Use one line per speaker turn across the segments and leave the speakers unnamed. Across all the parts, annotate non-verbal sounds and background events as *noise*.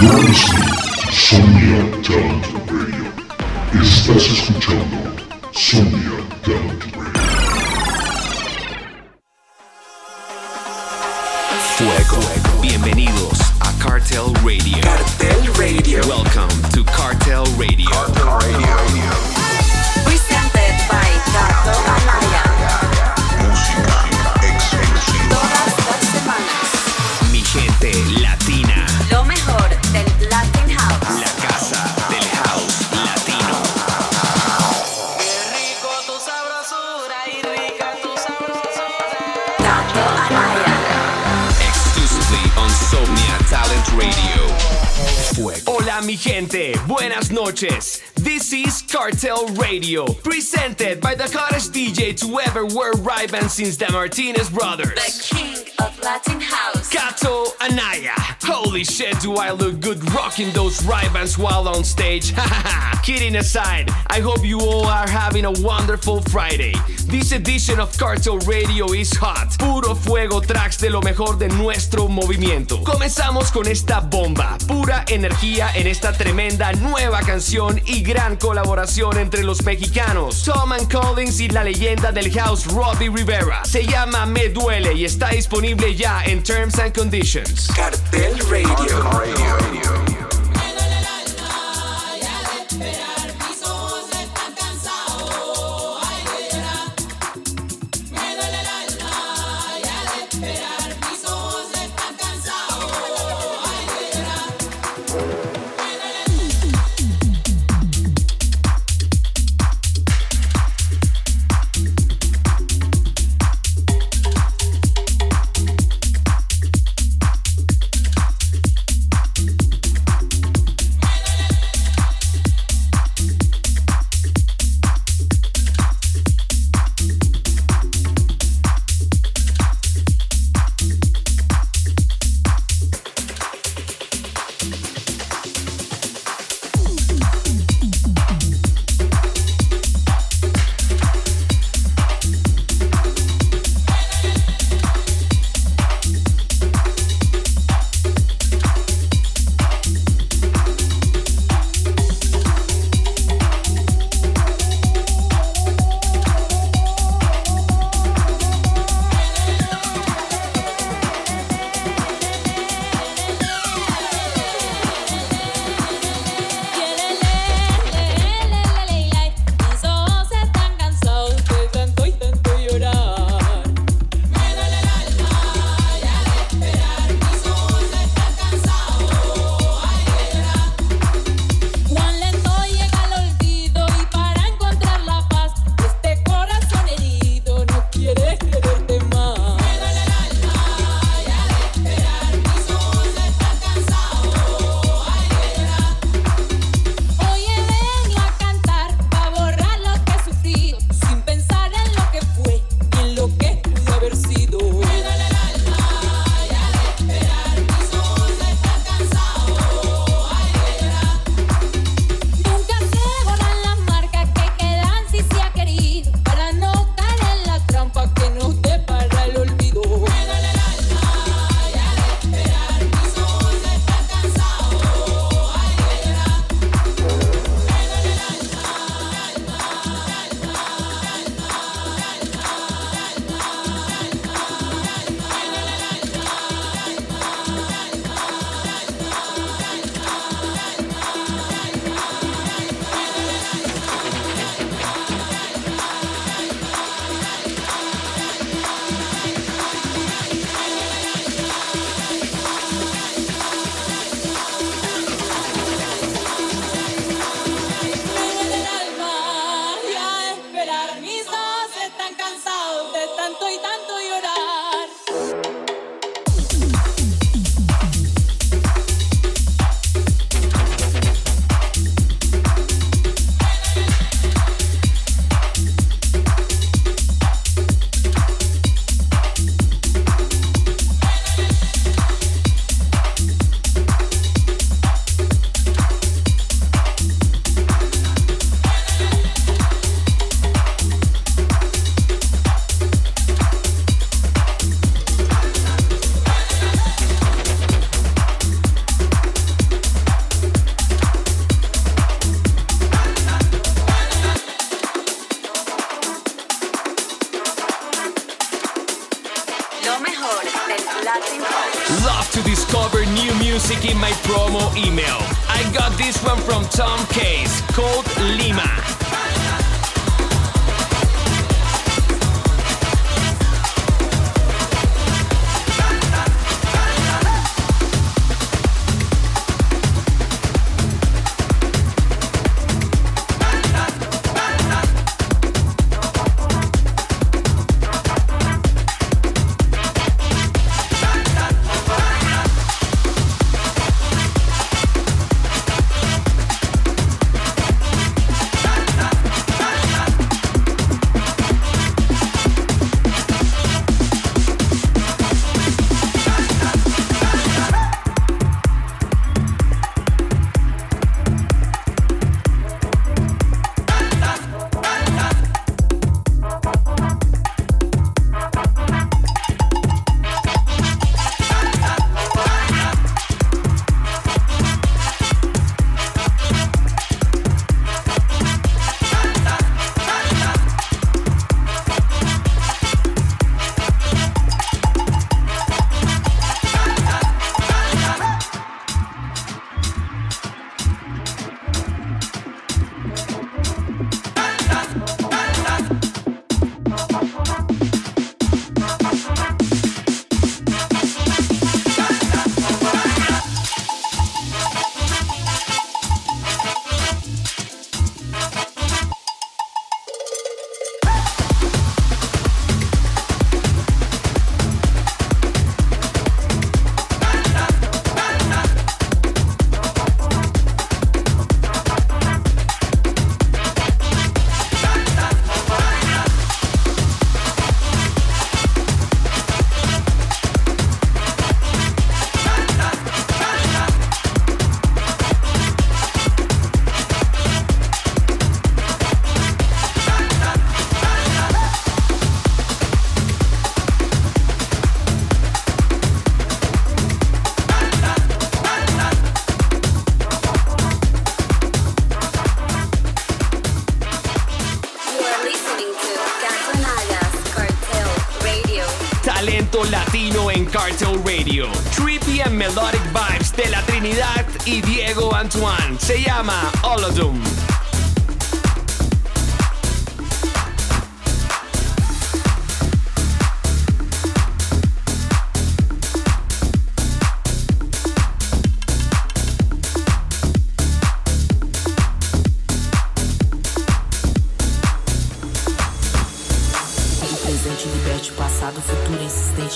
You're Talent Radio. Estás escuchando Sonia Talent Radio.
Fuego. Bienvenidos a Cartel Radio.
Cartel Radio.
Welcome to Cartel Radio.
Presented by Gato Anaya.
Todas
las semanas.
Mi gente latina.
Lo mejor del Latin House.
La casa del house latino.
Gato Anaya.
Exclusively on Somnia Talent Radio. Hola mi gente, buenas noches. This is Cartel Radio, presented by the hottest DJ to ever wear Ray-Ban since the Martinez brothers. The
king of Latin House.
Kato Anaya. Holy shit, do I look good rocking those Ray-Bans while on stage? *laughs* Kidding aside, I hope you all are having a wonderful Friday. This edition of Cartel Radio is hot. Puro fuego tracks de lo mejor de nuestro movimiento. Comenzamos con esta bomba, pura energía en esta tremenda nueva canción y gran colaboración entre los mexicanos Tom and Collins y la leyenda del house Robbie Rivera. Se llama Me Duele y está disponible ya en Terms and Conditions.
Cartel Radio. Love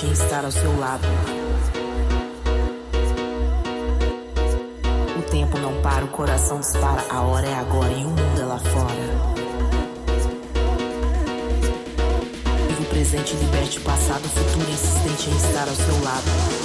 em estar ao seu lado. coração dispara, a hora é agora e o mundo é lá fora. Vive o presente, liberte o passado, o futuro insistente em estar ao seu lado.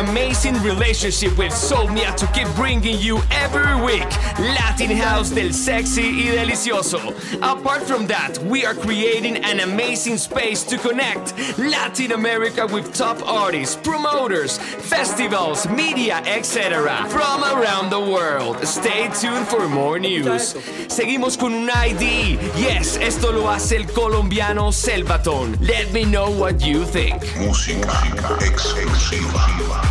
Amazing relationship with Somnia to keep bringing you every week Latin House del sexy y delicioso. Apart from that, we are creating an amazing space to connect Latin America with top artists, promoters, festivals, media, etc. from around the world. Stay tuned for more news. Seguimos con un ID. Yes, esto lo hace el colombiano Selvatón. Let me know what you think.
Música exclusiva.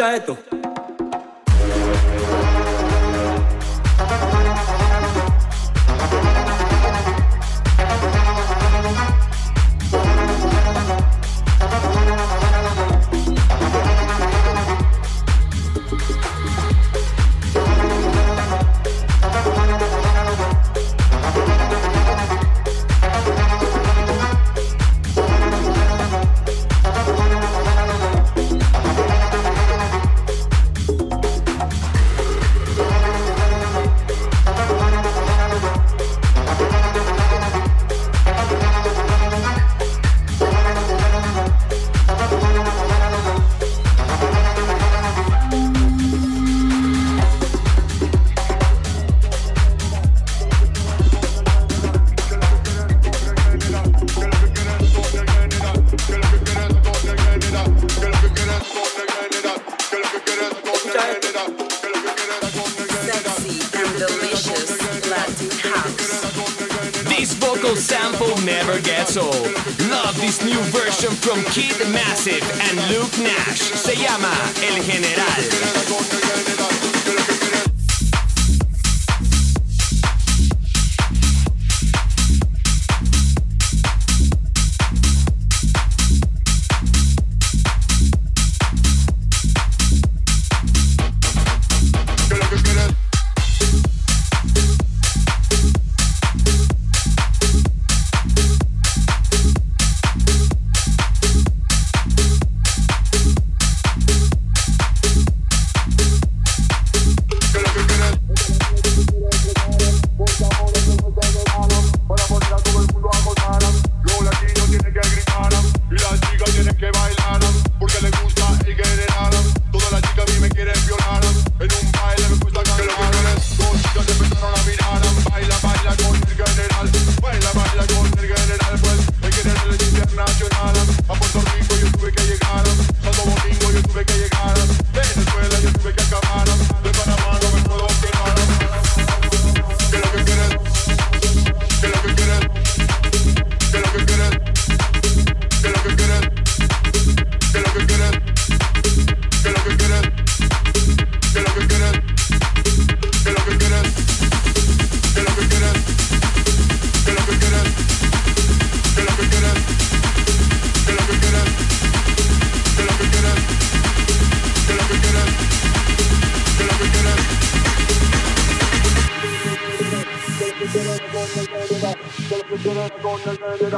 चाहे तो।
new version from Kid Massive and Luke Nash. Se llama El General.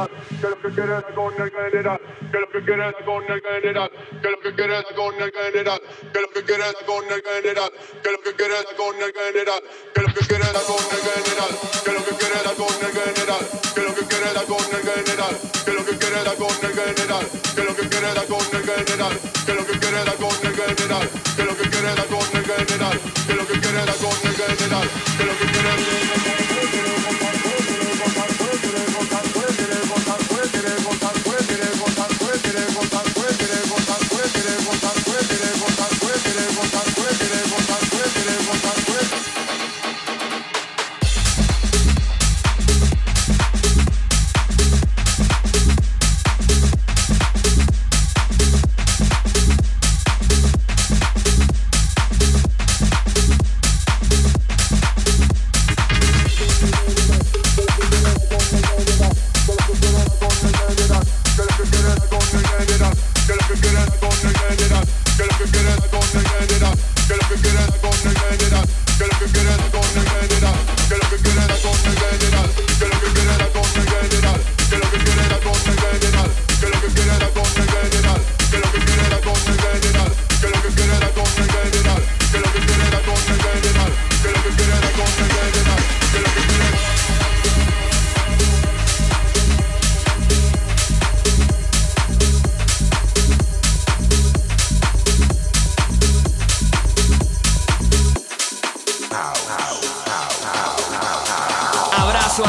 up, get up, get up, go and get it up. Get up, get up, go and get it up. Get up, get up, go and get it up. Get up, get up, go and get it up. Get up, get up, go and get it up. Get up, get up, go and get it up. Get up, get up, go and get it up. Get up, get up, go and get it up. Get up, get up, go and get it up. Get up, get up, go and get it up. Get up, get up, go and get it up. Get up, get up, go and get it up. Get up, get up, go and get it up. Get up, get up, go and get it up.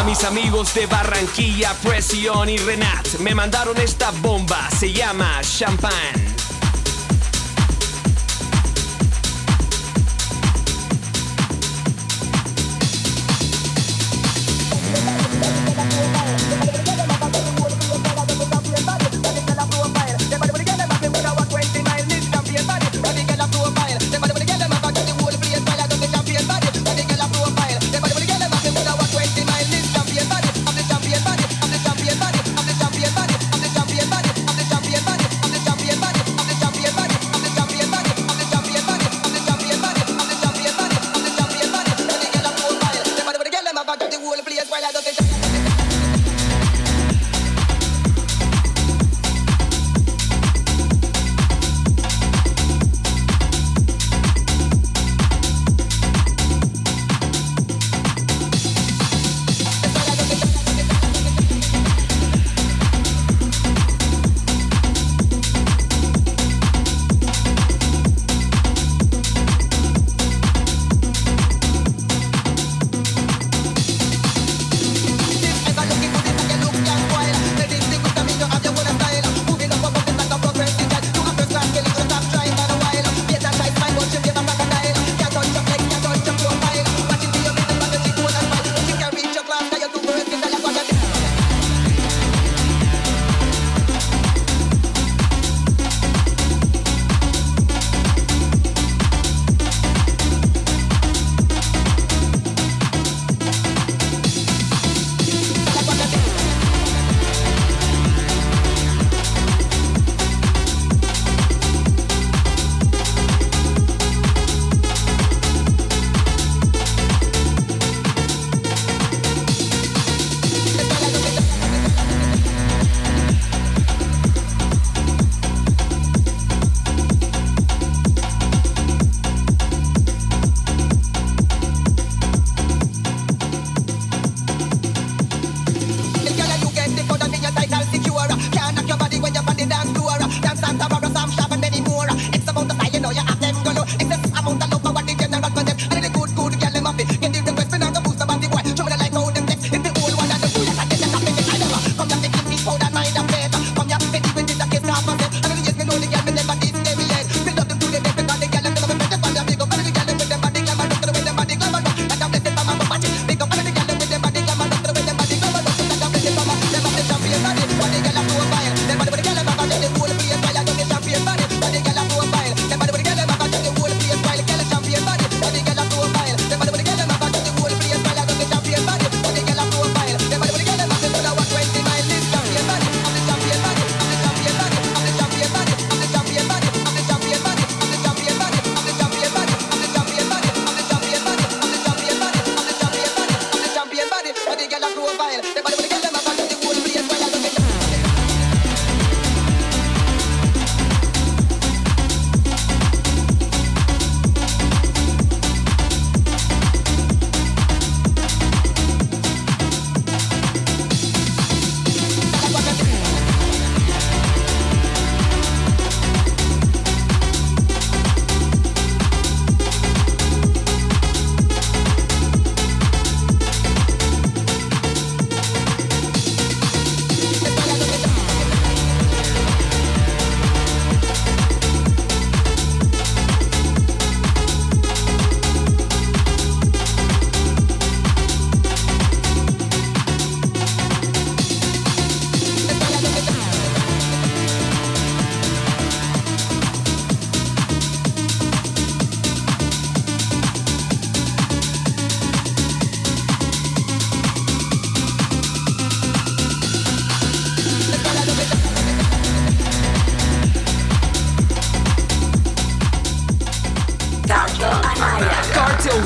Mis amigos de Barranquilla, Presión y Renat me mandaron esta bomba, se llama Champagne.
bailado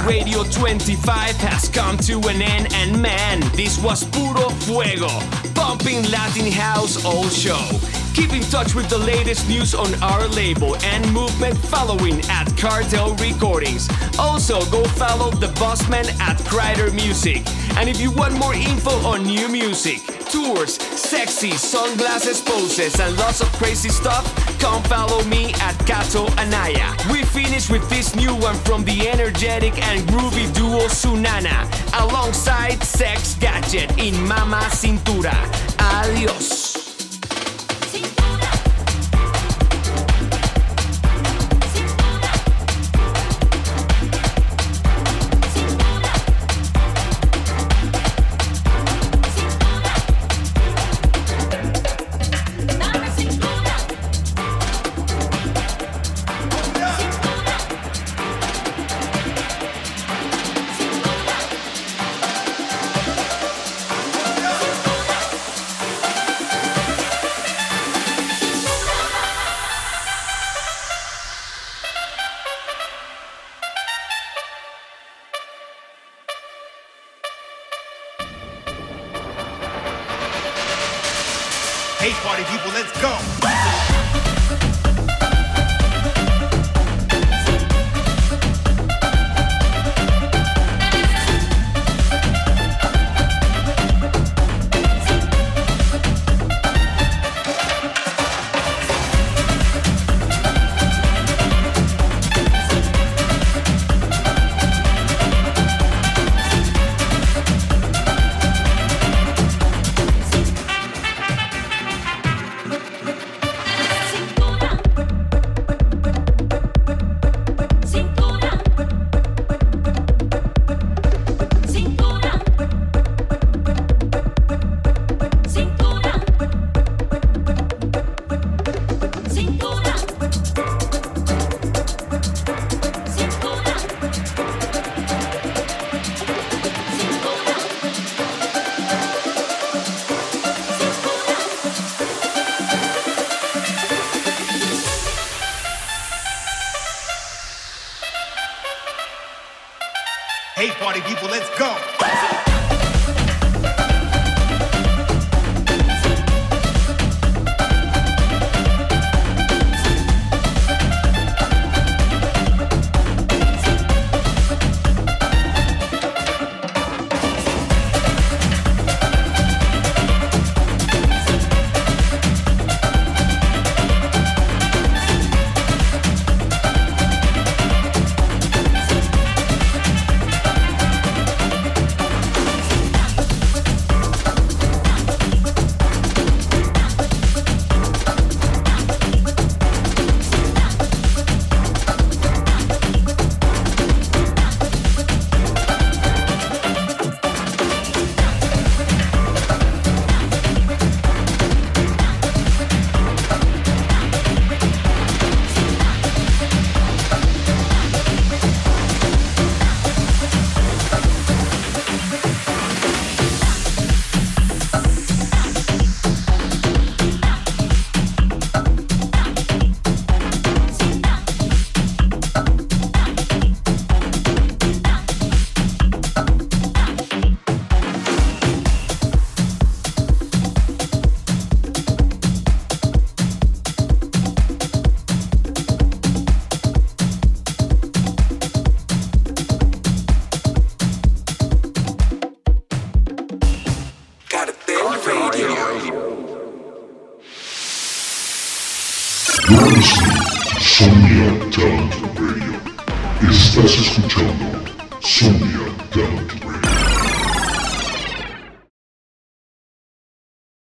esto. 25 has come to an end, and man, this was puro fuego, pumping Latin house all show. Keep in touch with the latest news on our label and movement following at Cartel Recordings. Also, go follow the Bossman at Crider Music. And if you want more info on new music, tours, sexy sunglasses poses, and lots of crazy stuff, come follow me at Gato Anaya. We finish with this new one from the energetic and groovy duo Sunana, alongside Sex Gadget in Mama Cintura. Adios.